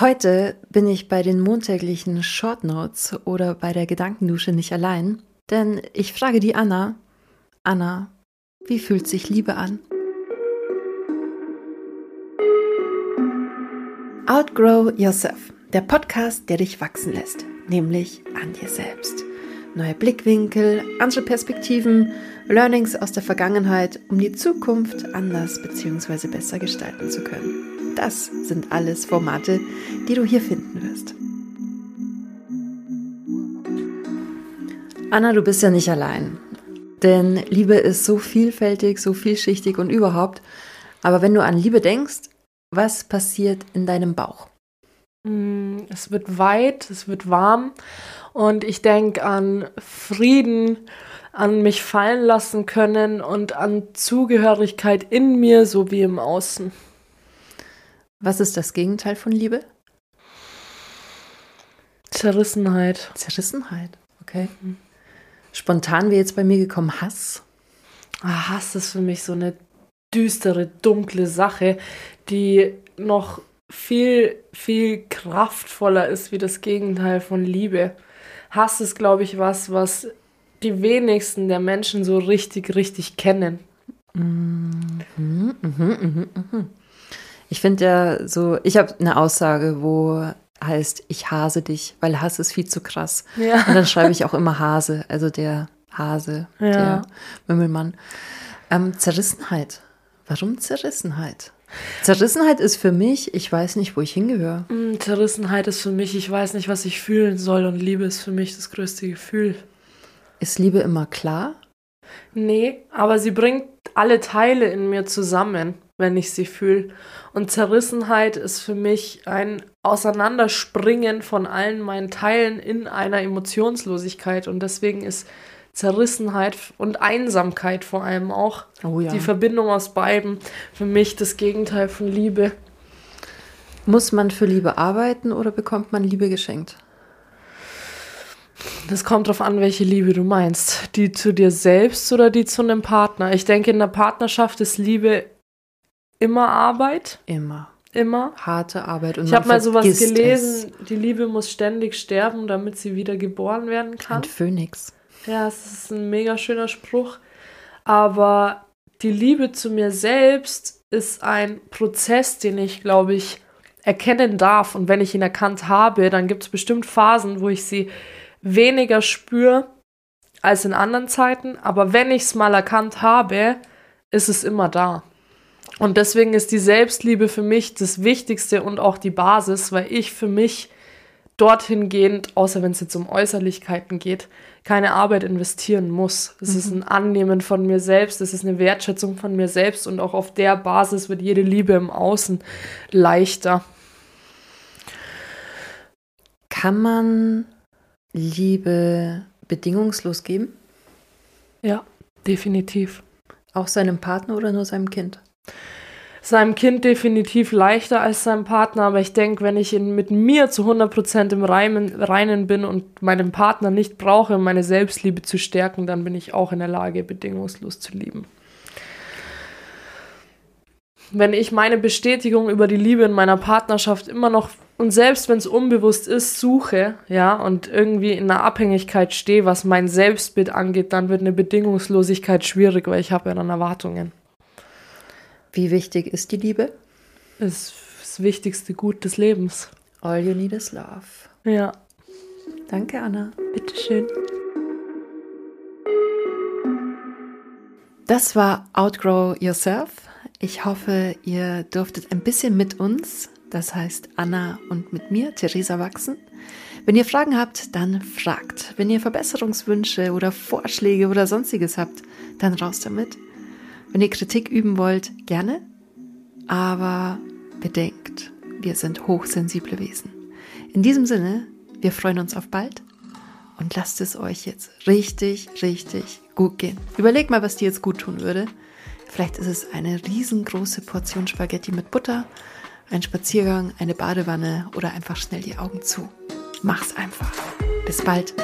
Heute bin ich bei den montäglichen Short Notes oder bei der Gedankendusche nicht allein, denn ich frage die Anna, Anna, wie fühlt sich Liebe an? Outgrow Yourself, der Podcast, der dich wachsen lässt, nämlich an dir selbst. Neue Blickwinkel, andere Perspektiven, Learnings aus der Vergangenheit, um die Zukunft anders bzw. besser gestalten zu können. Das sind alles Formate, die du hier finden wirst. Anna, du bist ja nicht allein. Denn Liebe ist so vielfältig, so vielschichtig und überhaupt. Aber wenn du an Liebe denkst, was passiert in deinem Bauch? Mm, es wird weit, es wird warm und ich denke an Frieden, an mich fallen lassen können und an Zugehörigkeit in mir sowie im Außen. Was ist das Gegenteil von Liebe? Zerrissenheit. Zerrissenheit, okay. Mhm. Spontan wäre jetzt bei mir gekommen Hass. Ah, Hass ist für mich so eine düstere, dunkle Sache, die noch viel, viel kraftvoller ist wie das Gegenteil von Liebe. Hass ist, glaube ich, was, was die wenigsten der Menschen so richtig, richtig kennen. Mhm, mh, mh, mh, ich finde ja so, ich habe eine Aussage, wo heißt, ich hase dich, weil Hass ist viel zu krass. Ja. Und dann schreibe ich auch immer Hase, also der Hase, ja. der Mümmelmann. Ähm, Zerrissenheit. Warum Zerrissenheit? Zerrissenheit ist für mich, ich weiß nicht, wo ich hingehöre. Mm, Zerrissenheit ist für mich, ich weiß nicht, was ich fühlen soll. Und Liebe ist für mich das größte Gefühl. Ist Liebe immer klar? Nee, aber sie bringt alle Teile in mir zusammen wenn ich sie fühle. Und Zerrissenheit ist für mich ein Auseinanderspringen von allen meinen Teilen in einer Emotionslosigkeit. Und deswegen ist Zerrissenheit und Einsamkeit vor allem auch oh ja. die Verbindung aus beiden für mich das Gegenteil von Liebe. Muss man für Liebe arbeiten oder bekommt man Liebe geschenkt? Das kommt darauf an, welche Liebe du meinst. Die zu dir selbst oder die zu einem Partner. Ich denke, in der Partnerschaft ist Liebe immer Arbeit. Immer. Immer. Harte Arbeit. Und ich habe mal sowas gelesen, es. die Liebe muss ständig sterben, damit sie wieder geboren werden kann. Ein Phönix. Ja, es ist ein mega schöner Spruch. Aber die Liebe zu mir selbst ist ein Prozess, den ich, glaube ich, erkennen darf. Und wenn ich ihn erkannt habe, dann gibt es bestimmt Phasen, wo ich sie weniger spüre als in anderen Zeiten. Aber wenn ich es mal erkannt habe, ist es immer da. Und deswegen ist die Selbstliebe für mich das Wichtigste und auch die Basis, weil ich für mich dorthin gehend, außer wenn es jetzt um Äußerlichkeiten geht, keine Arbeit investieren muss. Es mhm. ist ein Annehmen von mir selbst, es ist eine Wertschätzung von mir selbst und auch auf der Basis wird jede Liebe im Außen leichter. Kann man Liebe bedingungslos geben? Ja, definitiv. Auch seinem Partner oder nur seinem Kind? Seinem Kind definitiv leichter als seinem Partner, aber ich denke, wenn ich in, mit mir zu 100% im Reinen, Reinen bin und meinen Partner nicht brauche, um meine Selbstliebe zu stärken, dann bin ich auch in der Lage, bedingungslos zu lieben. Wenn ich meine Bestätigung über die Liebe in meiner Partnerschaft immer noch und selbst wenn es unbewusst ist, suche, ja, und irgendwie in einer Abhängigkeit stehe, was mein Selbstbild angeht, dann wird eine Bedingungslosigkeit schwierig, weil ich habe ja dann Erwartungen. Wie wichtig ist die Liebe? Ist das wichtigste Gut des Lebens. All you need is love. Ja. Danke, Anna. Bitteschön. Das war Outgrow Yourself. Ich hoffe, ihr durftet ein bisschen mit uns, das heißt Anna und mit mir, Theresa, wachsen. Wenn ihr Fragen habt, dann fragt. Wenn ihr Verbesserungswünsche oder Vorschläge oder sonstiges habt, dann raus damit. Wenn ihr Kritik üben wollt, gerne. Aber bedenkt, wir sind hochsensible Wesen. In diesem Sinne, wir freuen uns auf bald und lasst es euch jetzt richtig, richtig gut gehen. Überlegt mal, was dir jetzt gut tun würde. Vielleicht ist es eine riesengroße Portion Spaghetti mit Butter, ein Spaziergang, eine Badewanne oder einfach schnell die Augen zu. Mach's einfach. Bis bald.